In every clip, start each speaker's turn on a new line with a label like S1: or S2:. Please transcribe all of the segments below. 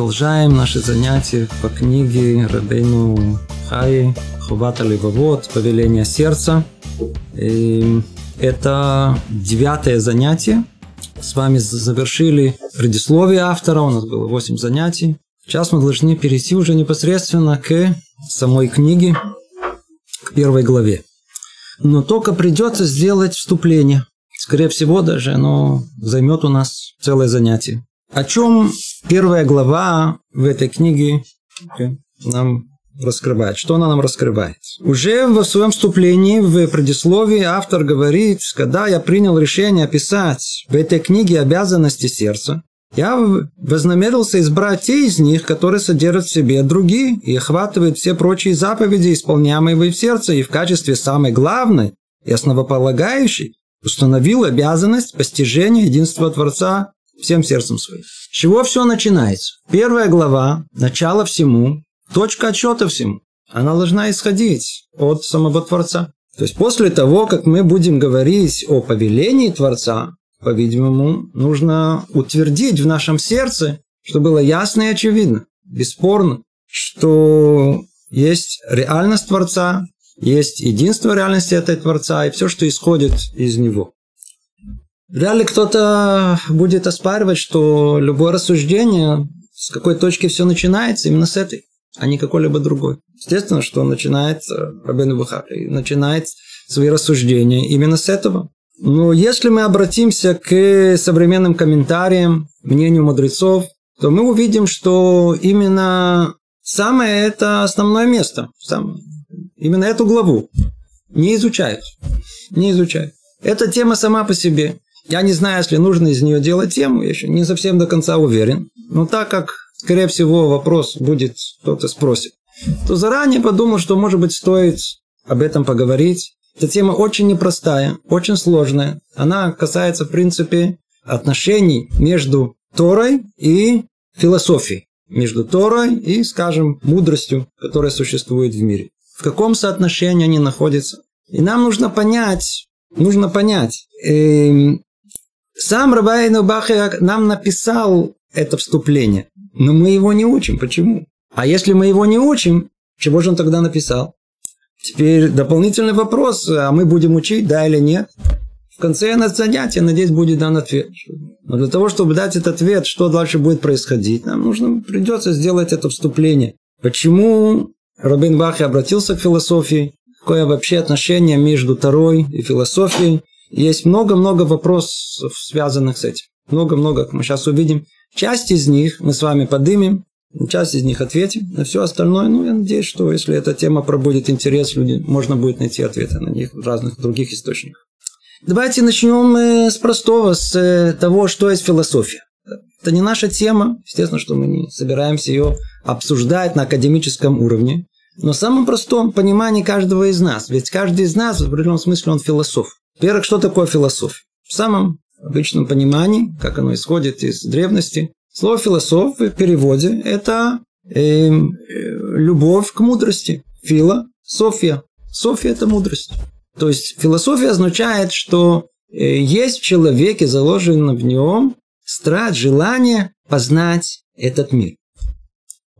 S1: продолжаем наши занятия по книге Рабейну Хаи Хувата Левовод «Повеление сердца». И это девятое занятие. С вами завершили предисловие автора, у нас было восемь занятий. Сейчас мы должны перейти уже непосредственно к самой книге, к первой главе. Но только придется сделать вступление. Скорее всего, даже оно займет у нас целое занятие. О чем первая глава в этой книге нам раскрывает? Что она нам раскрывает? Уже в своем вступлении, в предисловии автор говорит, когда я принял решение описать в этой книге обязанности сердца, я вознамерился избрать те из них, которые содержат в себе другие и охватывают все прочие заповеди, исполняемые в сердце, и в качестве самой главной и основополагающей установил обязанность постижения единства Творца всем сердцем своим. С чего все начинается? Первая глава, начало всему, точка отсчета всему. Она должна исходить от самого Творца. То есть после того, как мы будем говорить о повелении Творца, по-видимому, нужно утвердить в нашем сердце, что было ясно и очевидно, бесспорно, что есть реальность Творца, есть единство реальности этой Творца и все, что исходит из него. Вряд ли кто-то будет оспаривать, что любое рассуждение, с какой точки все начинается, именно с этой, а не какой-либо другой. Естественно, что начинает Рабен Бухари, начинает свои рассуждения именно с этого. Но если мы обратимся к современным комментариям, мнению мудрецов, то мы увидим, что именно самое это основное место, самое, именно эту главу не изучают. Не изучают. Эта тема сама по себе. Я не знаю, если нужно из нее делать тему, я еще не совсем до конца уверен. Но так как, скорее всего, вопрос будет, кто-то спросит, то заранее подумал, что, может быть, стоит об этом поговорить. Эта тема очень непростая, очень сложная. Она касается, в принципе, отношений между Торой и философией. Между Торой и, скажем, мудростью, которая существует в мире. В каком соотношении они находятся. И нам нужно понять, нужно понять, э, сам Рабайну Бахе нам написал это вступление, но мы его не учим. Почему? А если мы его не учим, чего же он тогда написал? Теперь дополнительный вопрос, а мы будем учить, да или нет? В конце занятия, надеюсь, будет дан ответ. Но для того, чтобы дать этот ответ, что дальше будет происходить, нам нужно, придется сделать это вступление. Почему Робин Бахи обратился к философии? Какое вообще отношение между Тарой и философией? Есть много-много вопросов, связанных с этим. Много-много, мы сейчас увидим. Часть из них мы с вами подымем, часть из них ответим. На все остальное, ну, я надеюсь, что если эта тема пробудет интерес, люди, можно будет найти ответы на них в разных других источниках. Давайте начнем э, с простого, с э, того, что есть философия. Это не наша тема, естественно, что мы не собираемся ее обсуждать на академическом уровне, но в самом простом понимании каждого из нас. Ведь каждый из нас в определенном смысле он философ. Во-первых, что такое философия? В самом обычном понимании, как оно исходит из древности, слово философ в переводе – это э, э, любовь к мудрости. Фила – София. София – это мудрость. То есть философия означает, что э, есть в человеке заложено в нем страсть, желание познать этот мир.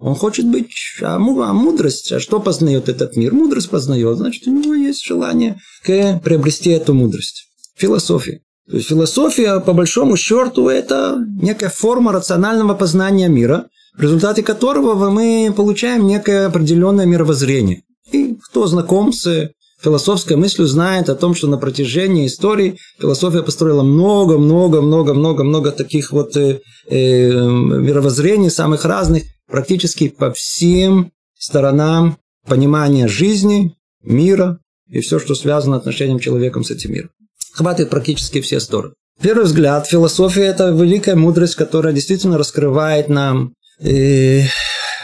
S1: Он хочет быть, а, а мудрость, а что познает этот мир? Мудрость познает, значит, у него есть желание приобрести эту мудрость. Философия. То есть философия, по большому счету, это некая форма рационального познания мира, в результате которого мы получаем некое определенное мировоззрение. И кто знаком с философской мыслью, знает о том, что на протяжении истории философия построила много-много-много-много-много таких вот э, э, мировоззрений, самых разных, практически по всем сторонам понимания жизни, мира и все, что связано отношением человеком с этим миром. Хватит практически все стороны. Первый взгляд, философия – это великая мудрость, которая действительно раскрывает нам, э,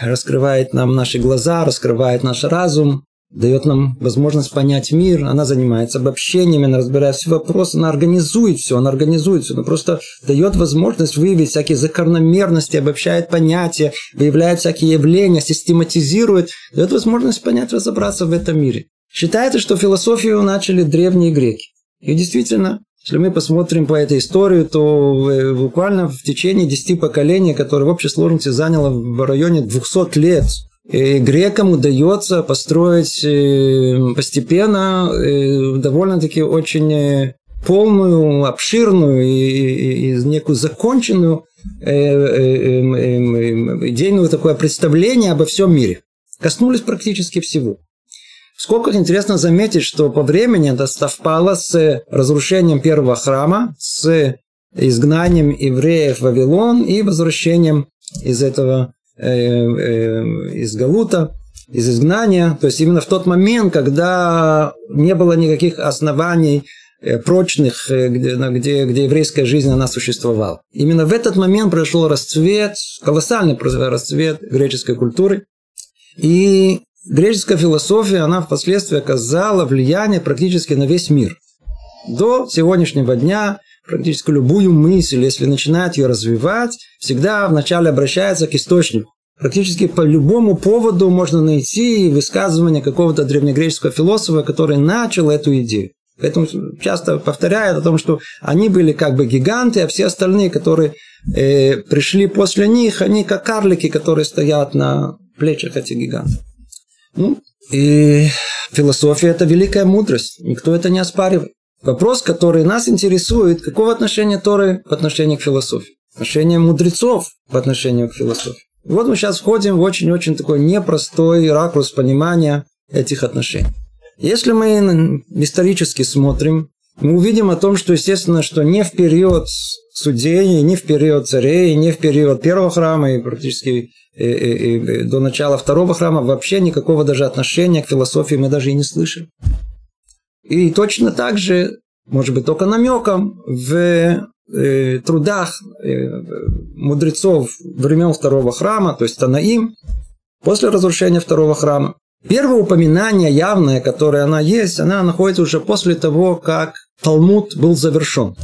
S1: раскрывает нам наши глаза, раскрывает наш разум, дает нам возможность понять мир, она занимается обобщениями, она разбирает все вопросы, она организует все, она организует все, она просто дает возможность выявить всякие закономерности, обобщает понятия, выявляет всякие явления, систематизирует, дает возможность понять, разобраться в этом мире. Считается, что философию начали древние греки. И действительно, Если мы посмотрим по этой истории, то э, буквально в течение 10 поколений, которые в общей сложности заняло в районе 200 лет, грекам удается построить э, постепенно э, довольно-таки очень полную, обширную и, и, и некую законченную идейную такое представление обо всем мире. Коснулись практически всего. Сколько интересно заметить, что по времени это совпало с разрушением первого храма, с изгнанием евреев в Вавилон и возвращением из этого, э, э, из Галута, из изгнания. То есть именно в тот момент, когда не было никаких оснований э, прочных, э, где, где, где еврейская жизнь она существовала. Именно в этот момент произошел расцвет, колоссальный расцвет греческой культуры. И греческая философия, она впоследствии оказала влияние практически на весь мир. До сегодняшнего дня практически любую мысль, если начинает ее развивать, всегда вначале обращается к источнику. Практически по любому поводу можно найти высказывание какого-то древнегреческого философа, который начал эту идею. Поэтому часто повторяют о том, что они были как бы гиганты, а все остальные, которые э, пришли после них, они как карлики, которые стоят на плечах этих гигантов. Ну, и философия – это великая мудрость. Никто это не оспаривает. Вопрос, который нас интересует, какого отношения Торы по отношению к философии? Отношение мудрецов по отношению к философии. вот мы сейчас входим в очень-очень такой непростой ракурс понимания этих отношений. Если мы исторически смотрим, мы увидим о том, что, естественно, что не в период судей, не в период царей, не в период первого храма и практически и, и, и до начала второго храма вообще никакого даже отношения к философии мы даже и не слышим. И точно так же, может быть, только намеком в э, трудах э, мудрецов времен второго храма, то есть Танаим, после разрушения второго храма. Первое упоминание явное, которое она есть, она находится уже после того, как Талмуд был завершен.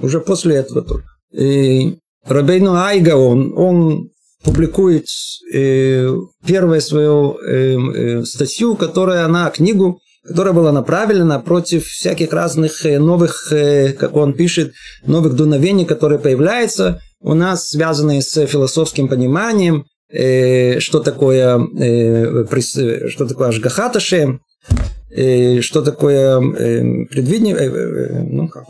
S1: Уже после этого только. И Рабейну Айга, он, он публикует э, первую свою э, э, статью, которая она, книгу, которая была направлена против всяких разных э, новых, э, как он пишет, новых дуновений, которые появляются у нас, связанные с философским пониманием, э, что такое, что такое Ашгахаташем, э, что такое предвидение, ну как,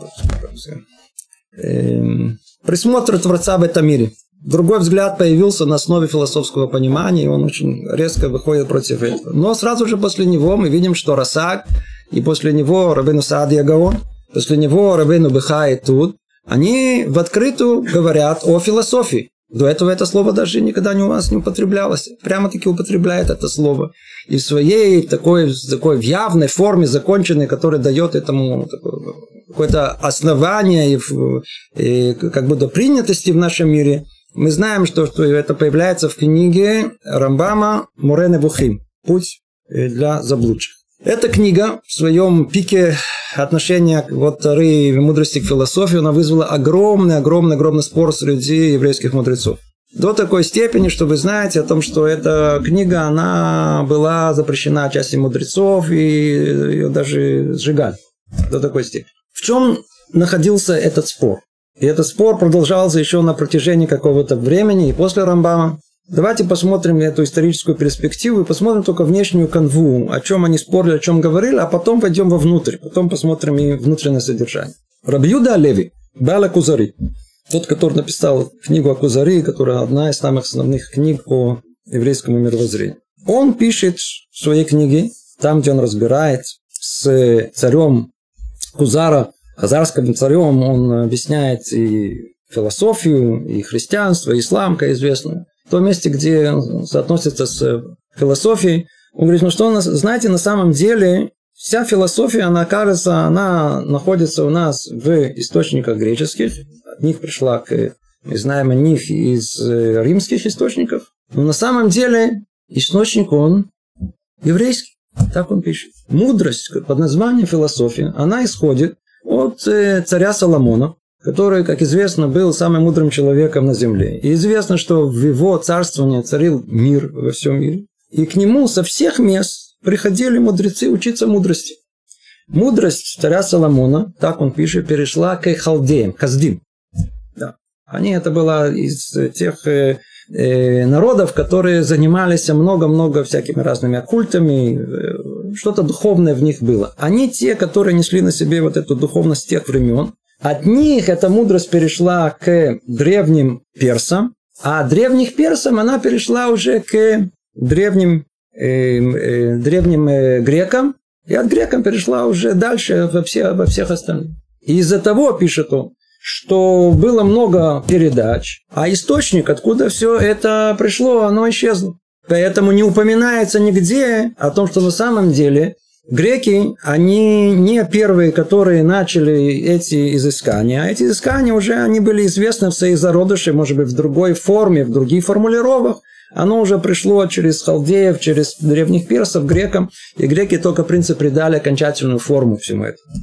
S1: присмотр Творца в этом мире. Другой взгляд появился на основе философского понимания, и он очень резко выходит против этого. Но сразу же после него мы видим, что Расак, и после него Рабину Саадия Гаон, после него Рабину Бехай тут, они в открытую говорят о философии. До этого это слово даже никогда не у нас не употреблялось. Прямо-таки употребляет это слово. И в своей такой, такой в явной форме законченной, которая дает этому какое-то основание и, и как бы до принятости в нашем мире – мы знаем, что, что это появляется в книге Рамбама Мурене Бухим «Путь э, для заблудших». Эта книга в своем пике отношения к вот Торы мудрости к философии, она вызвала огромный, огромный, огромный спор среди еврейских мудрецов. До такой степени, что вы знаете о том, что эта книга, она была запрещена части мудрецов, и ее даже сжигали. До такой степени. В чем находился этот спор? И этот спор продолжался еще на протяжении какого-то времени и после Рамбама. Давайте посмотрим эту историческую перспективу и посмотрим только внешнюю канву, о чем они спорили, о чем говорили, а потом пойдем вовнутрь, потом посмотрим и внутреннее содержание. Рабьюда Леви, Бала Кузари, тот, который написал книгу о Кузари, которая одна из самых основных книг по еврейскому мировоззрению. Он пишет в своей книге, там, где он разбирает с царем Кузара, Хазарским царем он объясняет и философию, и христианство, и ислам, как известно. В том месте, где соотносится с философией, он говорит, ну что, знаете, на самом деле вся философия, она кажется, она находится у нас в источниках греческих. От них пришла к мы знаем о них из э, римских источников. Но на самом деле источник он еврейский. Так он пишет. Мудрость под названием философия, она исходит от э, царя Соломона, который, как известно, был самым мудрым человеком на земле. И известно, что в его царствовании царил мир во всем мире. И к нему со всех мест приходили мудрецы учиться мудрости. Мудрость царя Соломона, так он пишет, перешла к халдеям, каздим. Да. Они, это было из тех э, народов, которые занимались много-много всякими разными оккультами, э, что-то духовное в них было. Они те, которые несли на себе вот эту духовность тех времен. От них эта мудрость перешла к древним персам, а от древних персам она перешла уже к древним, э, э, древним э, грекам, и от грекам перешла уже дальше во, все, во всех остальных. И из-за того, пишет он, что было много передач, а источник, откуда все это пришло, оно исчезло. Поэтому не упоминается нигде о том, что на самом деле греки, они не первые, которые начали эти изыскания, а эти изыскания уже они были известны в своей зародыше, может быть, в другой форме, в других формулировках. Оно уже пришло через халдеев, через древних персов, грекам, и греки только, в принципе, придали окончательную форму всему этому.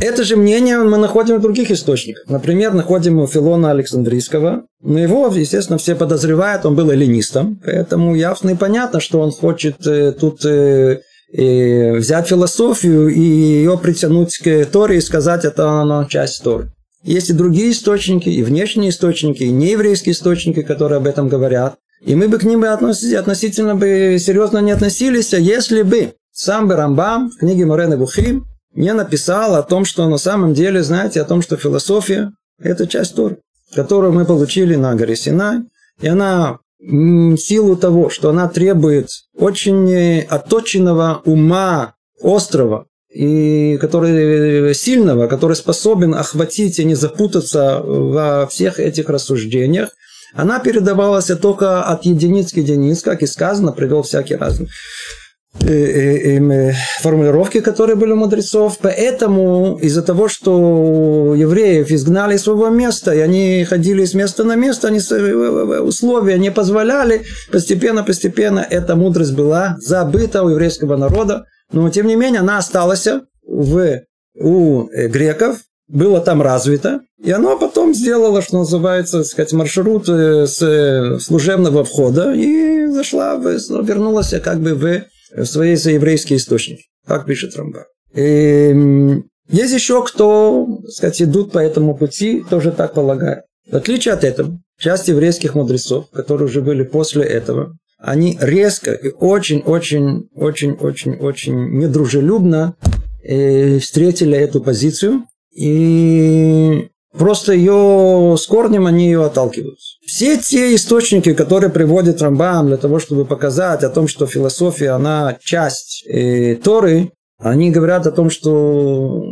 S1: Это же мнение мы находим в других источниках. Например, находим у Филона Александрийского. Но его, естественно, все подозревают, он был эллинистом. Поэтому ясно и понятно, что он хочет э, тут э, э, взять философию и ее притянуть к Торе и сказать, это она часть Торы. Есть и другие источники, и внешние источники, и нееврейские источники, которые об этом говорят. И мы бы к ним бы относительно бы серьезно не относились, а если бы сам бы Рамбам в книге Морена Бухим не написал о том, что на самом деле, знаете, о том, что философия – это часть Торы, которую мы получили на горе Синай, и она в силу того, что она требует очень отточенного ума, острого, и который сильного, который способен охватить и не запутаться во всех этих рассуждениях, она передавалась только от единиц к единиц, как и сказано, привел всякий Э, э, э, формулировки, которые были у мудрецов. Поэтому из-за того, что евреев изгнали из своего места, и они ходили с места на место, они условия не позволяли, постепенно-постепенно эта мудрость была забыта у еврейского народа. Но, тем не менее, она осталась в, у греков, было там развито, и оно потом сделало, что называется, сказать, маршрут с служебного входа и зашла, вернулась как бы в свои еврейские источники. Так пишет Рамба. И есть еще кто, так сказать, идут по этому пути, тоже так полагают. В отличие от этого, часть еврейских мудрецов, которые уже были после этого, они резко и очень-очень-очень-очень-очень недружелюбно э, встретили эту позицию и просто ее с корнем они ее отталкивают. Все те источники, которые приводит Рамбам для того, чтобы показать о том, что философия, она часть э, Торы, они говорят о том, что,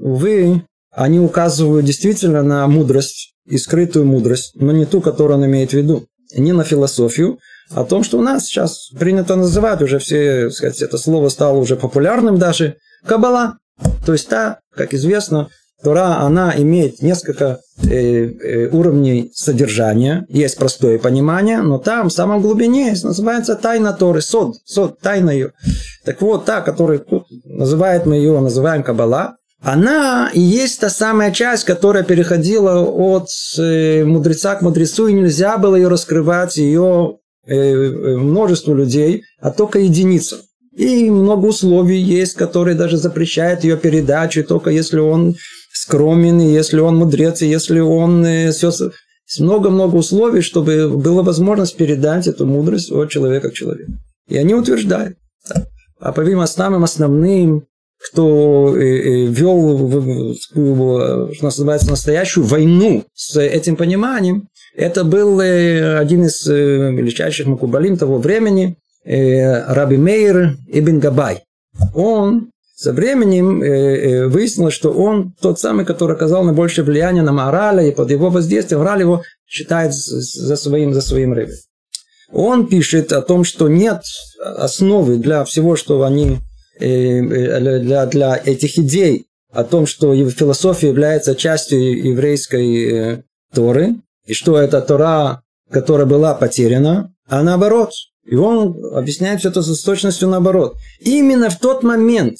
S1: увы, они указывают действительно на мудрость и скрытую мудрость, но не ту, которую он имеет в виду. Не на философию, а о том, что у нас сейчас принято называть, уже все, сказать, это слово стало уже популярным даже, Кабала. То есть та, как известно, Тора, она имеет несколько э, э, уровней содержания. Есть простое понимание, но там, в самом глубине, называется тайна Торы, сод, сод, тайна ее. Так вот, та, которую тут называет мы ее, называем Кабала, она и есть та самая часть, которая переходила от э, мудреца к мудрецу, и нельзя было ее раскрывать ее э, э множеству людей, а только единицам. И много условий есть, которые даже запрещают ее передачу, только если он скромен, если он мудрец, если он э, все... Много-много условий, чтобы была возможность передать эту мудрость от человека к человеку. И они утверждают. А по видимым самым основным, кто э, э, вел, что называется, настоящую войну с этим пониманием, это был один из величайших макубалим того времени, Раби Мейер Ибн Габай. Он со временем э, э, выяснилось, что он тот самый, который оказал наибольшее влияние на Маораля, и под его воздействием Мораль его считает за своим, за своим рыбой. Он пишет о том, что нет основы для всего, что они, э, для, для этих идей, о том, что философия является частью еврейской Торы, и что это Тора, которая была потеряна, а наоборот – и он объясняет все это с точностью наоборот. Именно в тот момент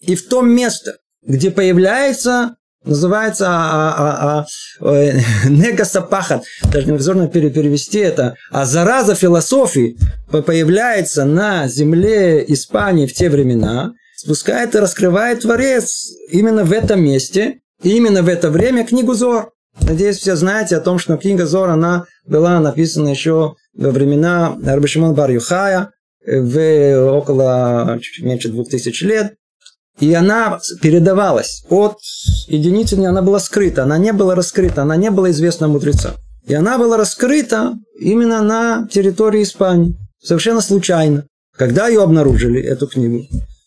S1: и в том место, где появляется, называется а, а, а, э, негасапахат, даже невозможно перевести это, а зараза философии появляется на земле Испании в те времена, спускает и раскрывает Творец именно в этом месте, и именно в это время книгу Зор. Надеюсь, все знаете о том, что книга Зор, она была написана еще во времена Рабишимон Бар Юхая, в около чуть меньше двух тысяч лет. И она передавалась от единицы, она была скрыта, она не была раскрыта, она не была известна мудреца. И она была раскрыта именно на территории Испании, совершенно случайно. Когда ее обнаружили, эту книгу,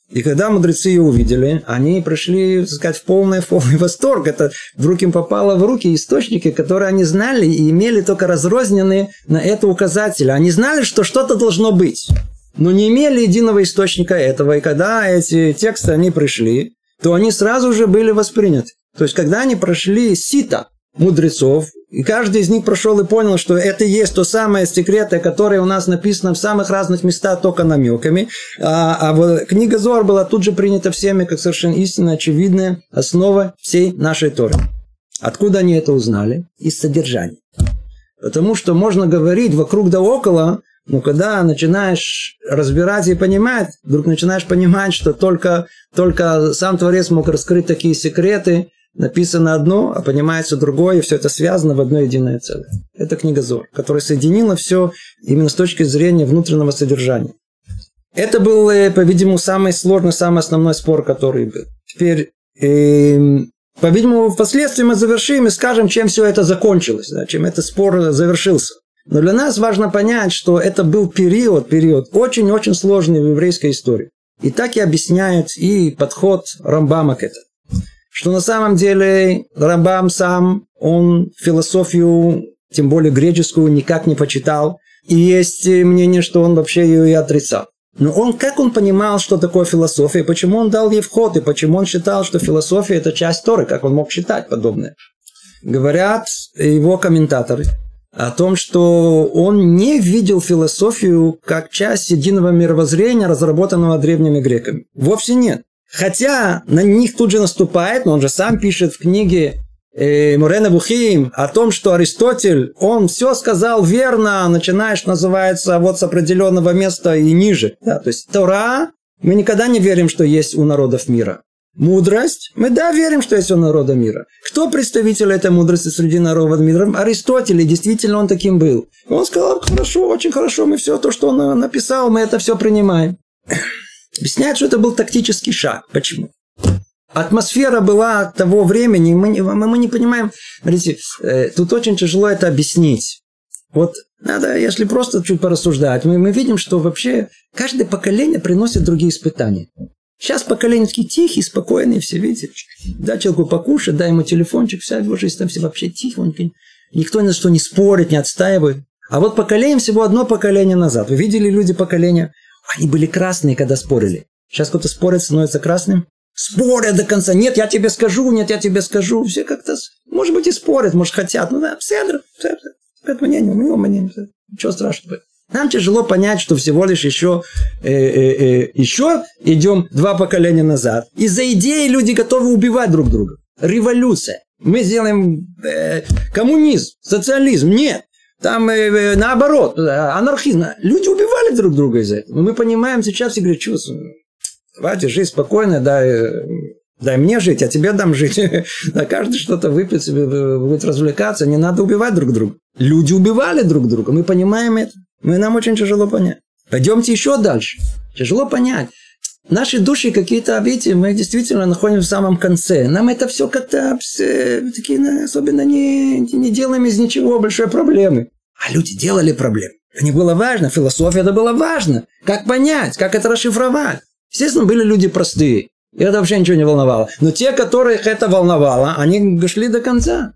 S1: и когда мудрецы ее увидели, они пришли, так сказать, в полный, в полный восторг. Это вдруг им попало в руки источники, которые они знали и имели только разрозненные на это указатели. Они знали, что что-то должно быть, но не имели единого источника этого. И когда эти тексты, они пришли, то они сразу же были восприняты. То есть, когда они прошли сито мудрецов, и каждый из них прошел и понял, что это и есть то самое секреты, которое у нас написано в самых разных местах только намеками. А, а книга Зор была тут же принята всеми как совершенно истинно очевидная основа всей нашей Торы. Откуда они это узнали? Из содержания. Потому что можно говорить вокруг да около, но когда начинаешь разбирать и понимать, вдруг начинаешь понимать, что только, только сам Творец мог раскрыть такие секреты, написано одно, а понимается другое, и все это связано в одно единое целое. Это книга Зор, которая соединила все именно с точки зрения внутреннего содержания. Это был, э, по-видимому, самый сложный, самый основной спор, который был. Теперь, э, по-видимому, впоследствии мы завершим и скажем, чем все это закончилось, да, чем этот спор завершился. Но для нас важно понять, что это был период, период очень-очень сложный в еврейской истории. И так и объясняют и подход Рамбама к этому что на самом деле Рамбам сам, он философию, тем более греческую, никак не почитал. И есть мнение, что он вообще ее и отрицал. Но он, как он понимал, что такое философия, почему он дал ей вход, и почему он считал, что философия – это часть Торы, как он мог считать подобное. Говорят его комментаторы о том, что он не видел философию как часть единого мировоззрения, разработанного древними греками. Вовсе нет. Хотя на них тут же наступает, но он же сам пишет в книге э, Мурена Бухим о том, что Аристотель, он все сказал верно, начинаешь, называется, вот с определенного места и ниже. Да, то есть Тора, мы никогда не верим, что есть у народов мира. Мудрость, мы да, верим, что есть у народа мира. Кто представитель этой мудрости среди народов мира? Аристотель, и действительно он таким был. Он сказал, хорошо, очень хорошо, мы все то, что он написал, мы это все принимаем. Объясняют, что это был тактический шаг. Почему? Атмосфера была того времени, мы не, мы не понимаем. Смотрите, э, тут очень тяжело это объяснить. Вот надо, если просто чуть порассуждать, мы, мы видим, что вообще каждое поколение приносит другие испытания. Сейчас поколение такие тихие, спокойные, все видите. Дай человеку покушать, дай ему телефончик, вся его жизнь там все вообще тихонько. Никто ни на что не спорит, не отстаивает. А вот поколение всего одно поколение назад. Вы видели люди поколения они были красные, когда спорили. Сейчас кто-то спорит, становится красным. Спорят до конца. Нет, я тебе скажу, нет, я тебе скажу. Все как-то, может быть, и спорят, может, хотят. Ну да, седр, седр. Это мнение, у него мнение. Ничего страшного. Нам тяжело понять, что всего лишь еще, э, э, э, еще идем два поколения назад. Из-за идеи люди готовы убивать друг друга. Революция. Мы сделаем э, коммунизм, социализм. Нет. Там э, э, наоборот, анархизм. Люди убивали друг друга из-за этого. Мы понимаем сейчас и говорим, что давайте жизнь спокойная, дай, э, дай мне жить, а тебе дам жить. Да каждый что-то выпьет, будет развлекаться, не надо убивать друг друга. Люди убивали друг друга, мы понимаем это. Мы, нам очень тяжело понять. Пойдемте еще дальше. Тяжело понять. Наши души какие-то, видите, мы действительно находимся в самом конце. Нам это все как-то такие особенно не, не делаем из ничего большой проблемы. А люди делали проблемы. Не было важно, философия это было важно. Как понять, как это расшифровать. Естественно, были люди простые. И это вообще ничего не волновало. Но те, которых это волновало, они шли до конца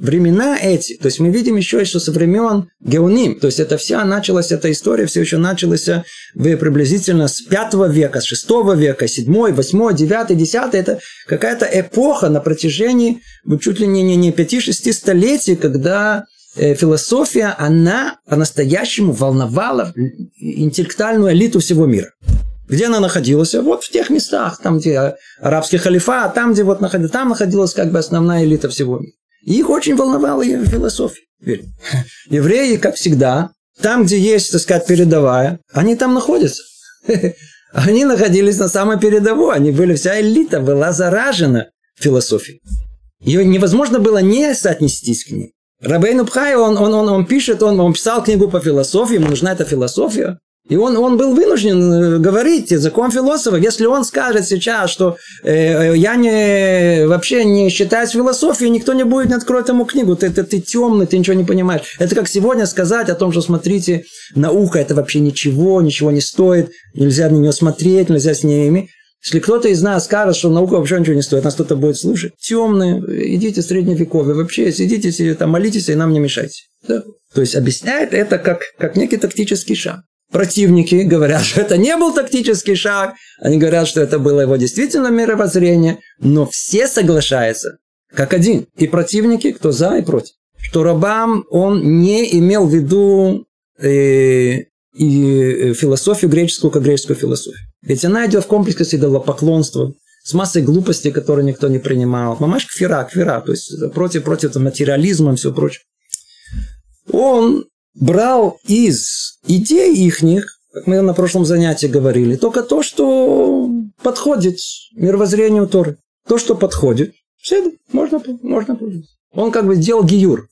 S1: времена эти, то есть мы видим еще, что со времен Геоним, то есть это вся началась, эта история все еще началась в, приблизительно с 5 века, с 6 века, 7, 8, 9, 10, это какая-то эпоха на протяжении чуть ли не, не, не 5-6 столетий, когда э, философия, она по-настоящему волновала интеллектуальную элиту всего мира. Где она находилась? Вот в тех местах, там, где арабский халифат, там, где вот находилась, там находилась как бы основная элита всего мира. Их очень волновала философия. Евреи, как всегда, там, где есть, так сказать, передовая, они там находятся. Они находились на самой передовой. Они были, вся элита была заражена философией. Ее невозможно было не соотнестись к ней. Рабейну Пхай, он, он, он, он пишет, он, он писал книгу по философии, ему нужна эта философия. И он, он был вынужден э, говорить языком философа. Если он скажет сейчас, что э, я не, вообще не считаюсь философией, никто не будет не откроет ему книгу. Ты, ты, ты темный, ты ничего не понимаешь. Это как сегодня сказать о том, что смотрите, наука это вообще ничего, ничего не стоит. Нельзя на нее смотреть, нельзя с ней иметь. Если кто-то из нас скажет, что наука вообще ничего не стоит, нас кто-то будет слушать, темные, идите в средневековье, вообще сидите, сидите там, молитесь и нам не мешайте. Да? То есть объясняет это как, как некий тактический шаг. Противники говорят, что это не был тактический шаг, они говорят, что это было его действительно мировоззрение, но все соглашаются, как один, и противники, кто за и против, что Рабам, он не имел в виду э, и философию греческую как греческую философию. Ведь она идет в комплексе с идолопоклонством, с массой глупостей, которые никто не принимал. Мамаш кфира, кфира, то есть против, против материализма и все прочее. Он брал из идей ихних, как мы на прошлом занятии говорили, только то, что подходит мировоззрению Торы. То, что подходит, все, можно, можно пользоваться. Он как бы сделал гиюр,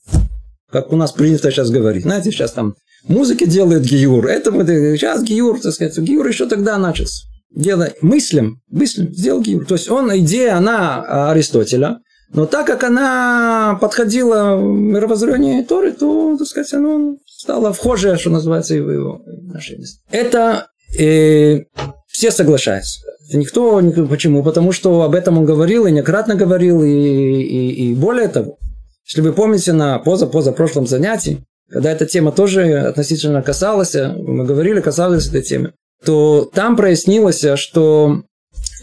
S1: как у нас принято сейчас говорить. Знаете, сейчас там музыки делают гиюр. Это мы сейчас гиюр, так сказать, гиюр еще тогда начался. Делай мыслям, мыслям, сделал гиюр. То есть он, идея, она Аристотеля, но так как она подходила в мировоззрение Торы, то, так сказать, оно стало вхожее, что называется, в его отношения. Это э, все соглашаются. Никто, никто, почему? Потому что об этом он говорил и неоднократно говорил, и, и, и более того, если вы помните на поза-поза прошлом занятии, когда эта тема тоже относительно касалась, мы говорили, касалась этой темы, то там прояснилось, что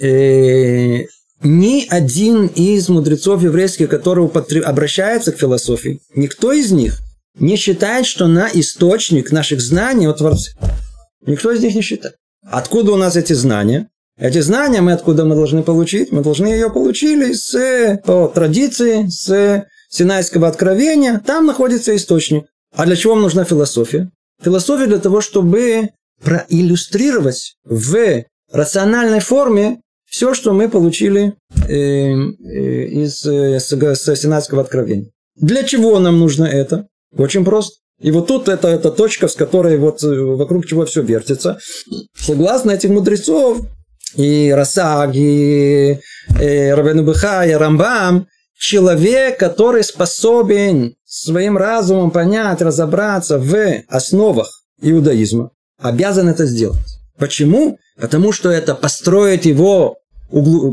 S1: э, ни один из мудрецов еврейских, который обращается к философии, никто из них не считает, что на источник наших знаний о Творце. Никто из них не считает. Откуда у нас эти знания? Эти знания мы откуда мы должны получить? Мы должны ее получили с, по традиции, с Синайского откровения. Там находится источник. А для чего вам нужна философия? Философия для того, чтобы проиллюстрировать в рациональной форме все, что мы получили э, э, из э, Синайского откровения. Для чего нам нужно это? Очень просто. И вот тут это, это точка, с которой вот э, вокруг чего все вертится. Согласно этих мудрецов, и Расаг, и, и Рабену и Рамбам, человек, который способен своим разумом понять, разобраться в основах иудаизма, обязан это сделать. Почему? Потому что это построит его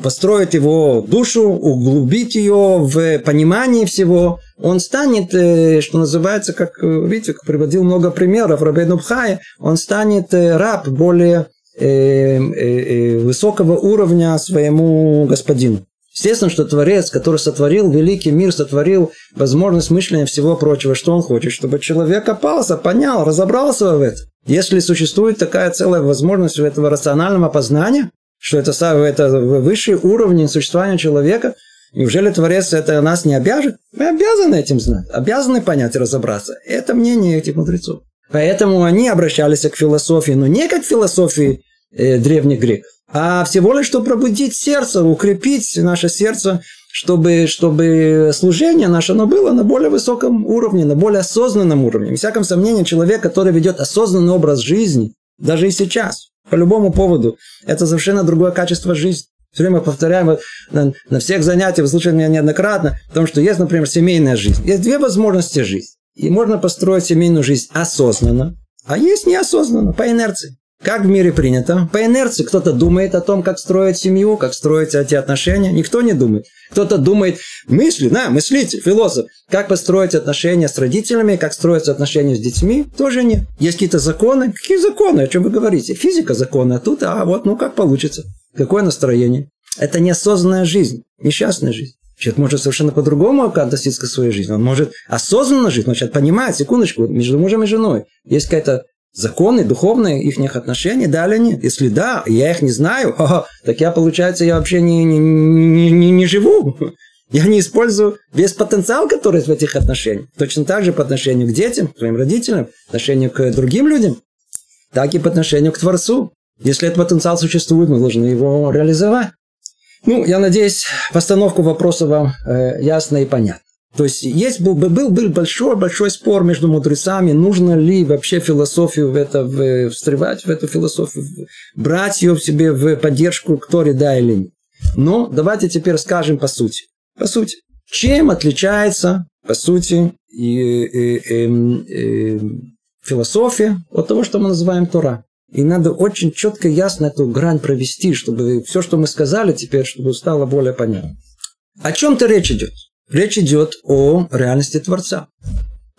S1: построить его душу, углубить ее в понимании всего, он станет, э, что называется, как, э, видите, приводил много примеров Рабейну Бхай, он станет э, раб более высокого уровня своему господину. Естественно, что Творец, который сотворил великий мир, сотворил возможность мышления всего прочего, что он хочет, чтобы человек опался, понял, разобрался в этом. Если существует такая целая возможность у этого рационального познания, что это, это высший уровень существования человека. Неужели Творец это нас не обяжет? Мы обязаны этим знать, обязаны понять и разобраться. Это мнение этих мудрецов. Поэтому они обращались к философии, но не как к философии э, древних греков, а всего лишь, чтобы пробудить сердце, укрепить наше сердце, чтобы, чтобы служение наше оно было на более высоком уровне, на более осознанном уровне. Без всяком сомнении, человек, который ведет осознанный образ жизни, даже и сейчас, по любому поводу. Это совершенно другое качество жизни. Все время повторяем на, на всех занятиях, вы слышали меня неоднократно, потому что есть, например, семейная жизнь. Есть две возможности жизни. И можно построить семейную жизнь осознанно, а есть неосознанно, по инерции. Как в мире принято? По инерции кто-то думает о том, как строить семью, как строить эти отношения. Никто не думает. Кто-то думает, мысли, на, мыслите, философ. Как построить отношения с родителями, как строятся отношения с детьми, тоже нет. Есть какие-то законы. Какие законы? О чем вы говорите? Физика законы. А тут, а вот, ну как получится. Какое настроение? Это неосознанная жизнь, несчастная жизнь. Человек может совершенно по-другому относиться к своей жизни. Он может осознанно жить, сейчас понимает, секундочку, между мужем и женой есть какая-то законы духовные их отношений, да или нет? Если да, я их не знаю, так я, получается, я вообще не, не, не, не, не живу. Я не использую весь потенциал, который есть в этих отношениях. Точно так же по отношению к детям, к своим родителям, отношению к другим людям, так и по отношению к Творцу. Если этот потенциал существует, мы должны его реализовать. Ну, я надеюсь, постановку вопроса вам э, ясно и понятно. То есть есть был, был, был большой, большой спор между мудрецами, нужно ли вообще философию в это в, встревать, в эту философию, брать ее в себе в поддержку к Торе, да или нет. Но давайте теперь скажем по сути. По сути. Чем отличается, по сути, и, и, и, и, философия от того, что мы называем Тора? И надо очень четко ясно эту грань провести, чтобы все, что мы сказали теперь, чтобы стало более понятно. О чем-то речь идет. Речь идет о реальности Творца.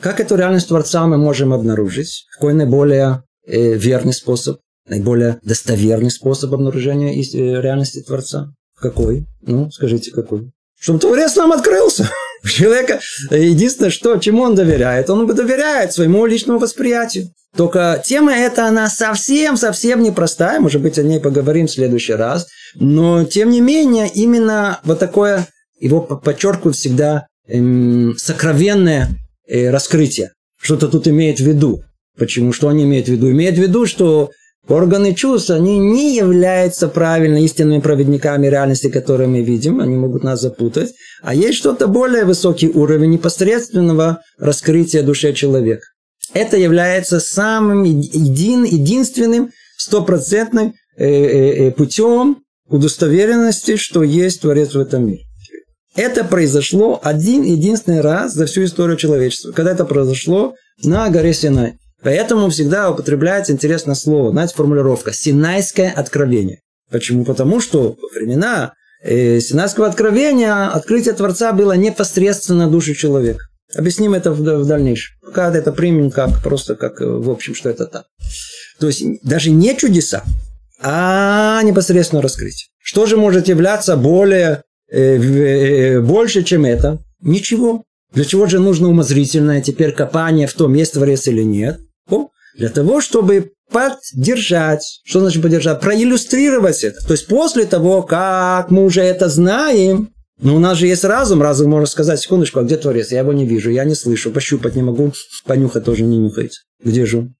S1: Как эту реальность Творца мы можем обнаружить? Какой наиболее э, верный способ, наиболее достоверный способ обнаружения э, реальности Творца? Какой? Ну, скажите, какой? Чтобы Творец нам открылся. У человека единственное, что, чему он доверяет, он доверяет своему личному восприятию. Только тема эта, она совсем-совсем непростая, может быть, о ней поговорим в следующий раз. Но, тем не менее, именно вот такое его подчеркивают всегда эм, сокровенное э, раскрытие. Что-то тут имеет в виду. Почему? Что они имеют в виду? Имеют в виду, что органы чувств, они не являются правильно истинными проводниками реальности, которые мы видим. Они могут нас запутать. А есть что-то более высокий уровень непосредственного раскрытия души человека. Это является самым един, единственным стопроцентным э, э, путем удостоверенности, что есть Творец в этом мире. Это произошло один единственный раз за всю историю человечества, когда это произошло на горе Синай. Поэтому всегда употребляется интересное слово, знаете, формулировка «синайское откровение». Почему? Потому что во времена э, Синайского откровения открытие Творца было непосредственно душе человека. Объясним это в, дальнейшем. Пока это примем как просто как э, в общем, что это так. То есть даже не чудеса, а непосредственно раскрытие. Что же может являться более э, больше, чем это, ничего. Для чего же нужно умозрительное теперь копание в том, есть творец или нет? Для того, чтобы поддержать. Что значит поддержать? Проиллюстрировать это. То есть после того, как мы уже это знаем, но у нас же есть разум. Разум может сказать, секундочку, а где Творец? Я его не вижу, я не слышу, пощупать не могу, понюхать тоже не нюхается. Где же он?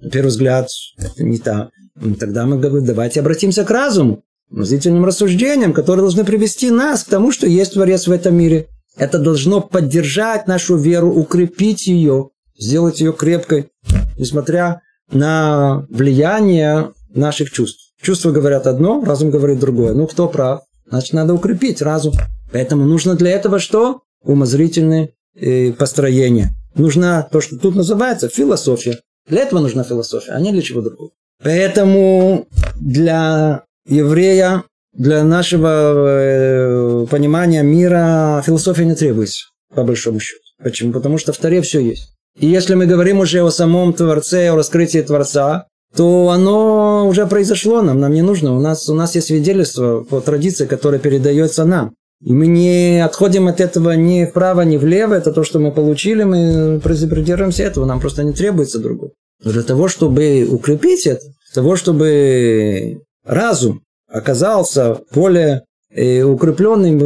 S1: На первый взгляд, это не так. Тогда мы говорим, давайте обратимся к разуму мыслительным рассуждениям, которые должны привести нас к тому, что есть Творец в этом мире. Это должно поддержать нашу веру, укрепить ее, сделать ее крепкой, несмотря на влияние наших чувств. Чувства говорят одно, разум говорит другое. Ну, кто прав? Значит, надо укрепить разум. Поэтому нужно для этого что? Умозрительные э, построения. Нужна то, что тут называется философия. Для этого нужна философия, а не для чего другого. Поэтому для еврея для нашего э, понимания мира философия не требуется, по большому счету. Почему? Потому что в Таре все есть. И если мы говорим уже о самом Творце, о раскрытии Творца, то оно уже произошло нам, нам не нужно. У нас, у нас есть свидетельство по традиции, которое передается нам. И мы не отходим от этого ни вправо, ни влево. Это то, что мы получили, мы придерживаемся этого. Нам просто не требуется другого. Но для того, чтобы укрепить это, для того, чтобы разум оказался более э, укрепленным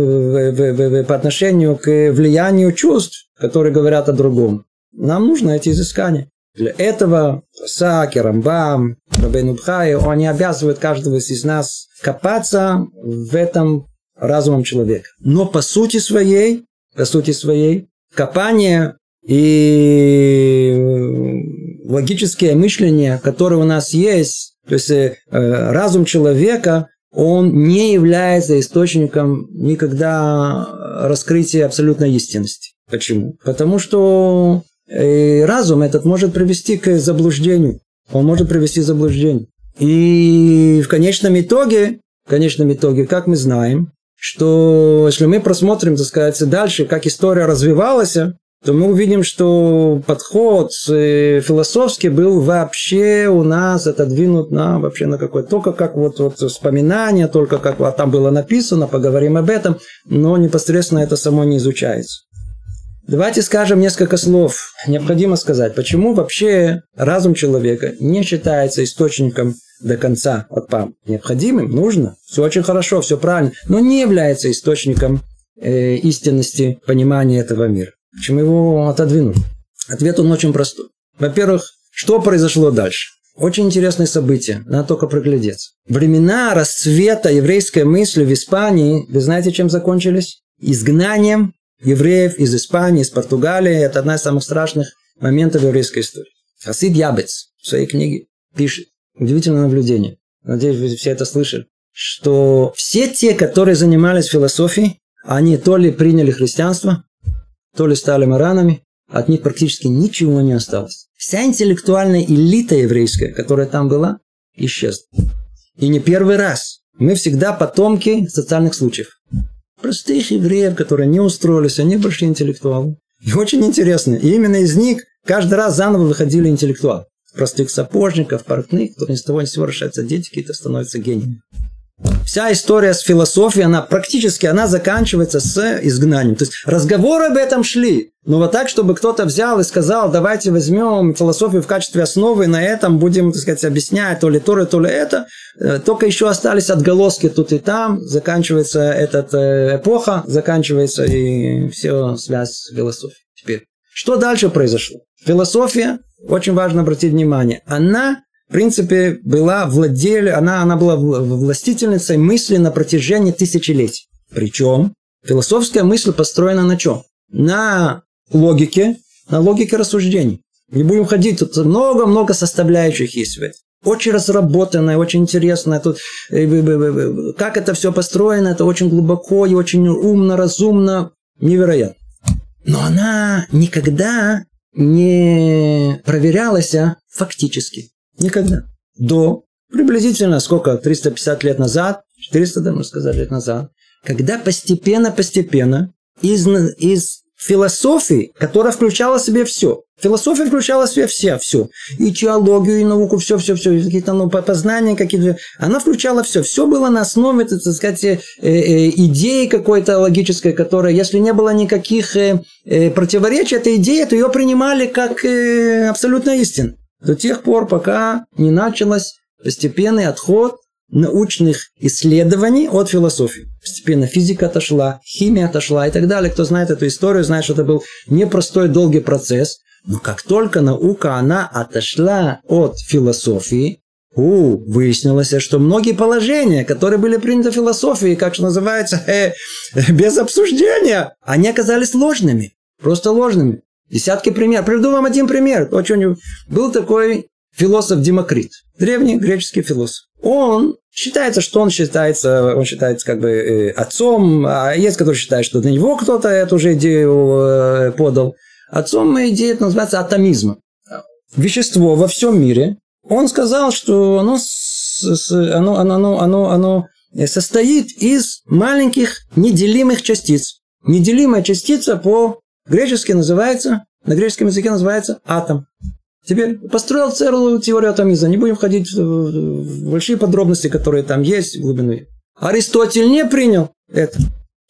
S1: по отношению к влиянию чувств, которые говорят о другом. Нам нужно эти изыскания. Для этого Саки, Рамбам, Рабейну Бхай, они обязывают каждого из нас копаться в этом разумом человека. Но по сути своей, по сути своей, копание и логическое мышление, которое у нас есть, то есть э, разум человека, он не является источником никогда раскрытия абсолютной истинности. Почему? Потому что э, разум этот может привести к заблуждению. Он может привести к заблуждению. И в конечном итоге, в конечном итоге, как мы знаем, что если мы просмотрим, так сказать, дальше, как история развивалась, то мы увидим, что подход э, философский был вообще у нас отодвинут на вообще на какой только как вот, вот вспоминание, только как вот там было написано, поговорим об этом, но непосредственно это само не изучается. Давайте скажем несколько слов. Необходимо сказать, почему вообще разум человека не считается источником до конца отпам. Необходимым, нужно, все очень хорошо, все правильно, но не является источником э, истинности понимания этого мира. Почему его отодвинули? Ответ он очень простой. Во-первых, что произошло дальше? Очень интересное событие, надо только проглядеться. Времена расцвета еврейской мысли в Испании, вы знаете, чем закончились? Изгнанием евреев из Испании, из Португалии. Это одна из самых страшных моментов еврейской истории. Хасид Ябец в своей книге пишет, удивительное наблюдение, надеюсь, вы все это слышали, что все те, которые занимались философией, они то ли приняли христианство, то ли стали маранами, от них практически ничего не осталось. Вся интеллектуальная элита еврейская, которая там была, исчезла. И не первый раз. Мы всегда потомки социальных случаев. Простых евреев, которые не устроились, они большие интеллектуалы. И очень интересно. И именно из них каждый раз заново выходили интеллектуалы. Простых сапожников, портных, кто ни с того ни с сего рождаются дети, какие-то становятся гениями. Вся история с философией, она практически, она заканчивается с изгнанием. То есть разговоры об этом шли. Но вот так, чтобы кто-то взял и сказал, давайте возьмем философию в качестве основы, на этом будем, так сказать, объяснять то ли то, то ли это. Э, только еще остались отголоски тут и там. Заканчивается эта э, эпоха, заканчивается и все связь с философией. Теперь, что дальше произошло? Философия, очень важно обратить внимание, она в принципе, была владель, она, она была властительницей мысли на протяжении тысячелетий. Причем философская мысль построена на чем? На логике, на логике рассуждений. Не будем ходить, тут много-много составляющих есть в этом. Очень разработанная, очень интересная. Тут, э, как это все построено, это очень глубоко и очень умно, разумно, невероятно. Но она никогда не проверялась фактически. Никогда. До приблизительно сколько, 350 лет назад, 400, да, можно сказать, лет назад, когда постепенно-постепенно из, из философии, которая включала в себе все, философия включала в себе все, все, и теологию, и науку, все, все, все, какие-то ну, познания какие-то, она включала все, все было на основе, так сказать, э, э, идеи какой-то логической, которая, если не было никаких э, противоречий этой идеи, то ее принимали как абсолютно истину до тех пор, пока не началось постепенный отход научных исследований от философии. Постепенно физика отошла, химия отошла и так далее. Кто знает эту историю, знает, что это был непростой долгий процесс. Но как только наука, она отошла от философии, у, выяснилось, что многие положения, которые были приняты в философии, как что называется, э, без обсуждения, они оказались ложными. Просто ложными. Десятки примеров. Приведу вам один пример. Очень... Был такой философ Демокрит, древний греческий философ. Он считается, что он считается, он считается как бы э, отцом, а есть, который считает, что для него кто-то эту же идею э, подал. Отцом идеи это называется атомизм. Вещество во всем мире. Он сказал, что оно, оно, оно, оно, оно, состоит из маленьких неделимых частиц. Неделимая частица по Греческий называется, на греческом языке называется атом. Теперь построил целую теорию атомизма. Не будем входить в большие подробности, которые там есть, глубины. Аристотель не принял это.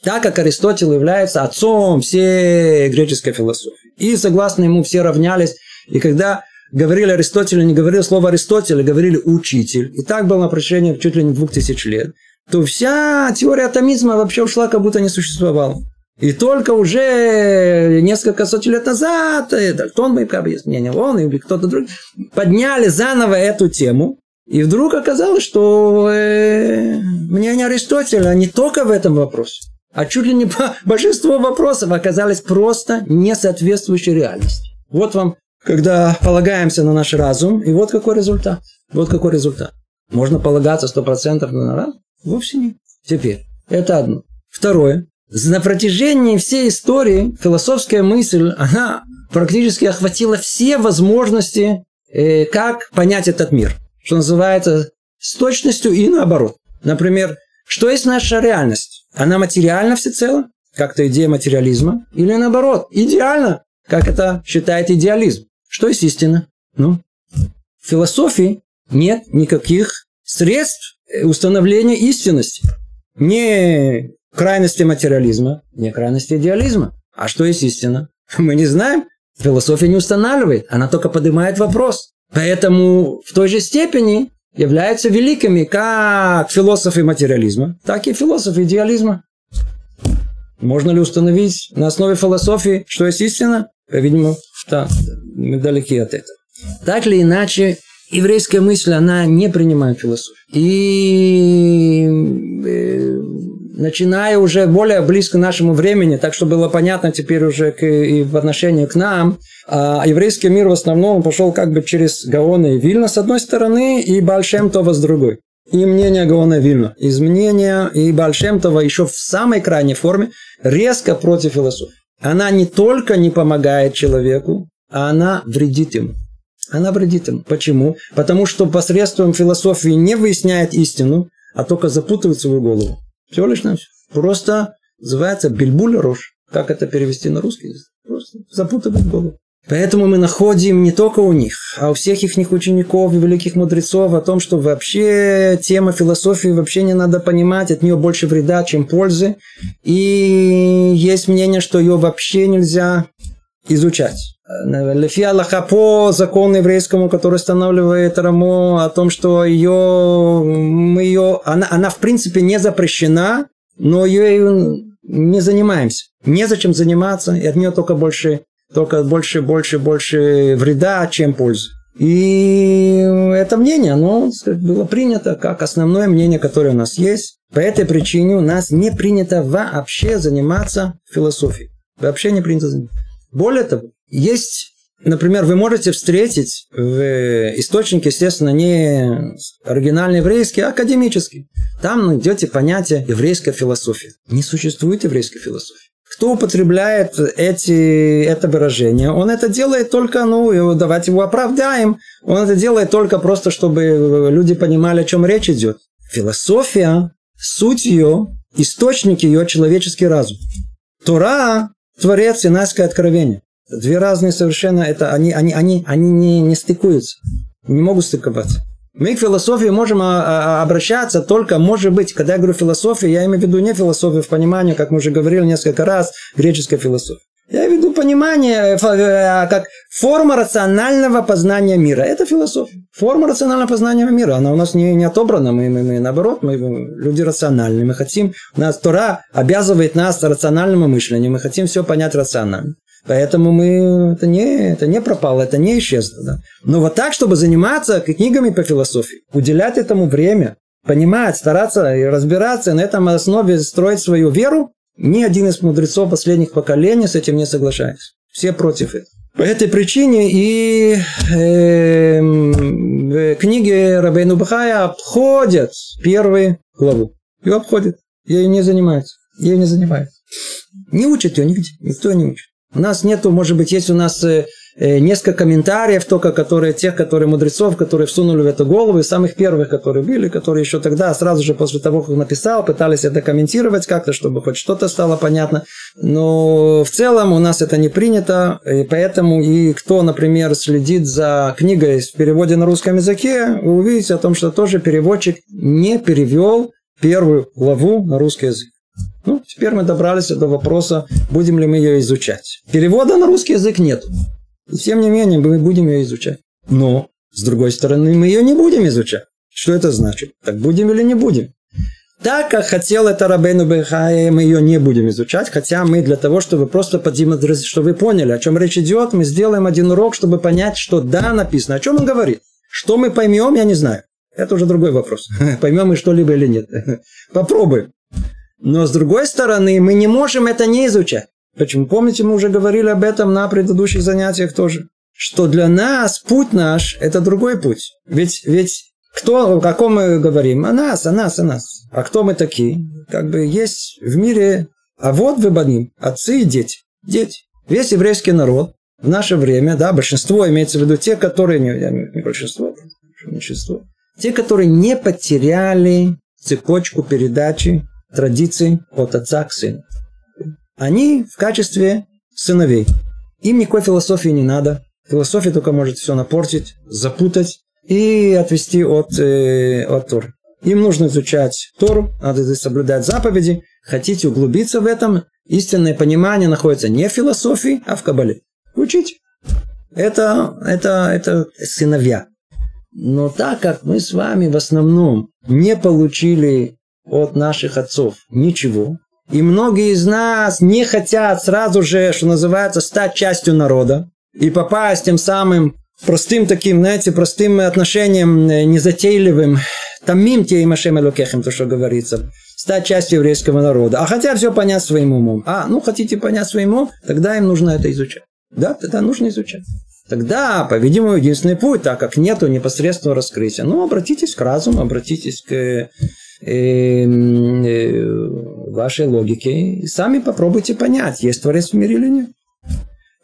S1: Так как Аристотель является отцом всей греческой философии. И согласно ему все равнялись. И когда говорили Аристотель, не говорили слово Аристотель, а говорили учитель. И так было на протяжении чуть ли не двух тысяч лет. То вся теория атомизма вообще ушла, как будто не существовала. И только уже несколько сотен лет назад, это, кто он, как бы, мнение, он или кто-то другой, подняли заново эту тему. И вдруг оказалось, что э, мнение Аристотеля не только в этом вопросе, а чуть ли не по большинство вопросов оказались просто не соответствующей реальности. Вот вам, когда полагаемся на наш разум, и вот какой результат. Вот какой результат. Можно полагаться сто процентов на разум? Вовсе нет. Теперь, это одно. Второе. На протяжении всей истории философская мысль, она практически охватила все возможности, э, как понять этот мир. Что называется, с точностью и наоборот. Например, что есть наша реальность? Она материальна всецело, как-то идея материализма, или наоборот, идеально, как это считает идеализм. Что есть истина? Ну, в философии нет никаких средств установления истинности. Не крайности материализма, не крайности идеализма. А что есть истина? Мы не знаем. Философия не устанавливает, она только поднимает вопрос. Поэтому в той же степени являются великими как философы материализма, так и философы идеализма. Можно ли установить на основе философии, что есть истина? По-видимому, да, мы далеки от этого. Так или иначе, еврейская мысль, она не принимает философию. И э, начиная уже более близко к нашему времени, так что было понятно теперь уже к, и в отношении к нам, а еврейский мир в основном пошел как бы через Гаона и Вильна с одной стороны, и Большем Това с другой. И мнение Гаона Вильна. Изменение и Большем Това еще в самой крайней форме резко против философии. Она не только не помогает человеку, а она вредит ему. Она вредит ему. Почему? Потому что посредством философии не выясняет истину, а только запутывает свою голову. Все лишь на все. Просто называется бельбуль рожь. Как это перевести на русский? Просто запутывает голову. Поэтому мы находим не только у них, а у всех их учеников и великих мудрецов о том, что вообще тема философии вообще не надо понимать, от нее больше вреда, чем пользы. И есть мнение, что ее вообще нельзя изучать. Лефи Аллаха по закону еврейскому, который устанавливает Рамо о том, что ее, мы ее, она, она в принципе не запрещена, но ее не занимаемся. Незачем заниматься, и от нее только больше только больше, больше, больше вреда, чем пользы. И это мнение, оно было принято как основное мнение, которое у нас есть. По этой причине у нас не принято вообще заниматься философией. Вообще не принято заниматься. Более того, есть, например, вы можете встретить в источнике, естественно, не оригинальный еврейский, а академический. Там найдете понятие еврейская философия. Не существует еврейской философии кто употребляет эти, это выражение, он это делает только, ну, давайте его оправдаем, он это делает только просто, чтобы люди понимали, о чем речь идет. Философия, суть ее, источник ее человеческий разум. Тура – творец, синайское откровение. Две разные совершенно, это они, они, они, они не, не стыкуются, не могут стыковаться. Мы к философии можем а, а, обращаться только, может быть, когда я говорю философия, я имею в виду не философию в понимании, как мы уже говорили несколько раз, греческая философия. Я имею в виду понимание э, э, как форма рационального познания мира. Это философия. Форма рационального познания мира. Она у нас не, не отобрана. Мы, мы, мы наоборот, мы люди рациональные. Мы хотим, у нас Тора обязывает нас рациональному мышлению. Мы хотим все понять рационально. Поэтому мы, это, не, это не пропало, это не исчезло. Да? Но вот так, чтобы заниматься книгами по философии, уделять этому время, понимать, стараться и разбираться, на этом основе строить свою веру, ни один из мудрецов последних поколений с этим не соглашается. Все против этого. По этой причине и э, в книге Рабейну Бахая обходят первую главу. Ее обходят. Ей не занимаются. Ей не занимаются. Не учат ее нигде. Никто не учит. У нас нету, может быть, есть у нас э, несколько комментариев только, которые, тех, которые мудрецов, которые всунули в эту голову, и самых первых, которые были, которые еще тогда, сразу же после того, как написал, пытались это комментировать как-то, чтобы хоть что-то стало понятно. Но в целом у нас это не принято, и поэтому и кто, например, следит за книгой в переводе на русском языке, вы увидите о том, что тоже переводчик не перевел первую главу на русский язык. Ну, теперь мы добрались до вопроса, будем ли мы ее изучать. Перевода на русский язык нет. Тем не менее, мы будем ее изучать. Но, с другой стороны, мы ее не будем изучать. Что это значит? Так будем или не будем? Так, как хотел это Рабейну Бехай, мы ее не будем изучать, хотя мы для того, чтобы просто подимадрезить, чтобы вы поняли, о чем речь идет, мы сделаем один урок, чтобы понять, что да, написано. О чем он говорит? Что мы поймем, я не знаю. Это уже другой вопрос. Поймем мы что-либо или нет. Попробуем. Но с другой стороны, мы не можем это не изучать. Почему? Помните, мы уже говорили об этом на предыдущих занятиях тоже. Что для нас путь наш – это другой путь. Ведь, ведь кто, о ком мы говорим? О нас, о нас, о нас. А кто мы такие? Как бы есть в мире, а вот выбаним, отцы и дети. Дети. Весь еврейский народ в наше время, да, большинство имеется в виду те, которые, не, не большинство, большинство, те, которые не потеряли цепочку передачи традиций от отца к сыну. Они в качестве сыновей. Им никакой философии не надо. Философия только может все напортить, запутать и отвести от, э, от Торы. Им нужно изучать Тору, надо соблюдать заповеди. Хотите углубиться в этом, истинное понимание находится не в философии, а в Кабале. Учить. Это, это, это сыновья. Но так как мы с вами в основном не получили от наших отцов ничего. И многие из нас не хотят сразу же, что называется, стать частью народа и попасть тем самым простым таким, знаете, простым отношением, э, незатейливым. Там мим те и машем элокехем, то, что говорится. Стать частью еврейского народа. А хотя все понять своим умом. А, ну, хотите понять своим умом, тогда им нужно это изучать. Да, тогда нужно изучать. Тогда, по-видимому, единственный путь, так как нету непосредственного раскрытия. Ну, обратитесь к разуму, обратитесь к э, э, вашей логике и сами попробуйте понять, есть Творец в мире или нет.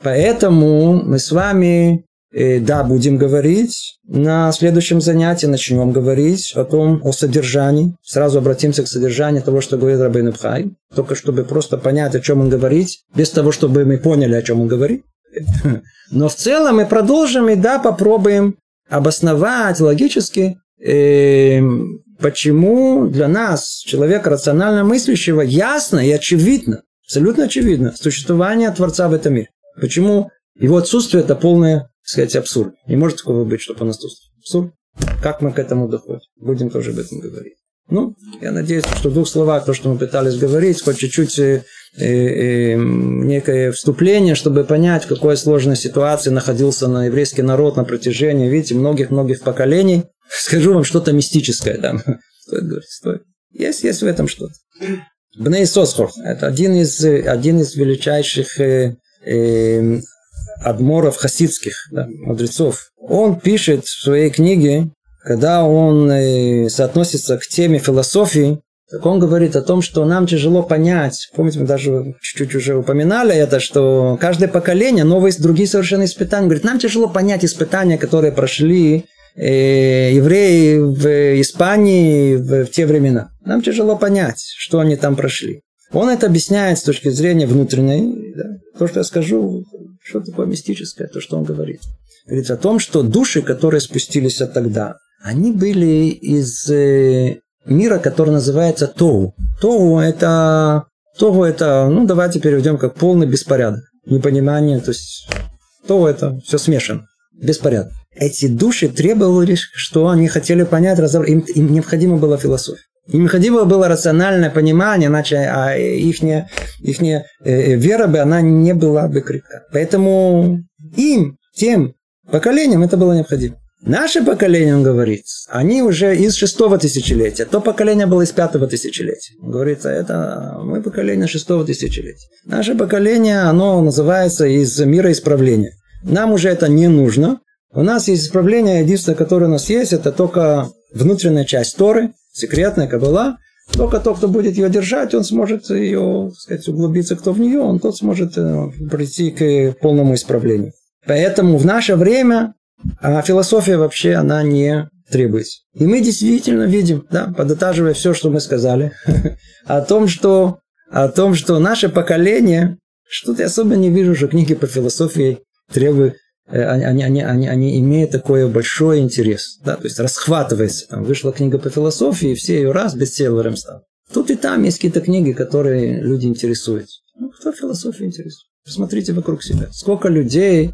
S1: Поэтому мы с вами, э, да, будем говорить на следующем занятии, начнем говорить о том, о содержании. Сразу обратимся к содержанию того, что говорит Рабин Бхай, только чтобы просто понять, о чем он говорит, без того, чтобы мы поняли, о чем он говорит. Но в целом мы продолжим и да, попробуем обосновать логически, э, почему для нас, человека рационально мыслящего, ясно и очевидно, абсолютно очевидно, существование Творца в этом мире. Почему его отсутствие – это полное, так сказать, абсурд. Не может такого быть, чтобы он отсутствовал. Абсурд. Как мы к этому доходим? Будем тоже об этом говорить. Ну, я надеюсь, что в двух словах то, что мы пытались говорить, хоть чуть-чуть э, э, некое вступление, чтобы понять, в какой сложной ситуации находился на еврейский народ на протяжении, видите, многих-многих поколений. Скажу вам что-то мистическое там. Стоит говорить, стоит. Есть, есть в этом что-то. Бней Сосхор – это один из, один из величайших э, э, адморов хасидских, да, мудрецов. Он пишет в своей книге когда он э, соотносится к теме философии, так он говорит о том, что нам тяжело понять. Помните, мы даже чуть-чуть уже упоминали это, что каждое поколение, новые, другие совершенно испытания. Говорит, нам тяжело понять испытания, которые прошли евреи в Испании в, в те времена. Нам тяжело понять, что они там прошли. Он это объясняет с точки зрения внутренней. Да? То, что я скажу, что такое мистическое, то, что он говорит. Говорит о том, что души, которые спустились от тогда, они были из э, мира, который называется Тоу. Тоу это, Тоу это, ну давайте переведем как полный беспорядок, непонимание, то есть Тоу это все смешано, беспорядок. Эти души требовали, что они хотели понять, разобрать, им, им необходима была философия. Им необходимо было рациональное понимание, иначе а их, их э, вера бы, она не была бы крепка. Поэтому им, тем поколениям это было необходимо. Наше поколение, он говорит, они уже из шестого тысячелетия. То поколение было из пятого тысячелетия. Он говорит, это мы поколение шестого тысячелетия. Наше поколение, оно называется из мира исправления. Нам уже это не нужно. У нас есть исправление, единственное, которое у нас есть, это только внутренняя часть Торы, секретная кабала. Только тот, кто будет ее держать, он сможет ее, так сказать, углубиться, кто в нее, он тот сможет э, прийти к полному исправлению. Поэтому в наше время а философия вообще, она не требуется. И мы действительно видим, да, подытаживая все, что мы сказали, о том, что, о том, что наше поколение, что-то я особо не вижу, что книги по философии требуют, они, они, они, они имеют такой большой интерес, да, то есть расхватывается. Там вышла книга по философии, все ее раз бестселлером стал. Тут и там есть какие-то книги, которые люди интересуются. Ну, кто философией интересует? Посмотрите вокруг себя. Сколько людей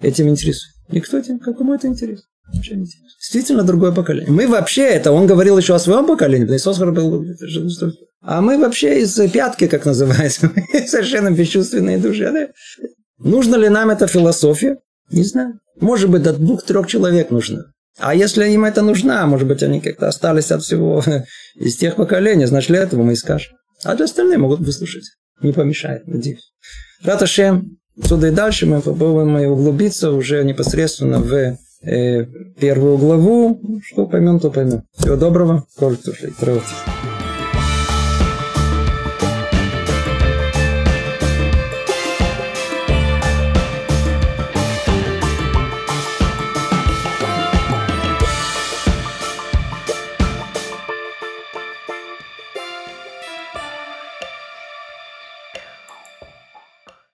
S1: этим интересует. Никто этим, какому это интересно? Вообще не интересно. Действительно другое поколение. Мы вообще, это он говорил еще о своем поколении, да Иисус был, а мы вообще из пятки, как называется, совершенно бесчувственные души. Да? Нужно ли нам эта философия? Не знаю. Может быть, до двух-трех человек нужно. А если им это нужна, может быть, они как-то остались от всего из тех поколений, значит, для этого мы и скажем. А для остальных могут выслушать. Не помешает, надеюсь. Раташем, Отсюда и дальше мы попробуем углубиться уже непосредственно в э, первую главу. Что поймем, то поймем. Всего доброго. Коль,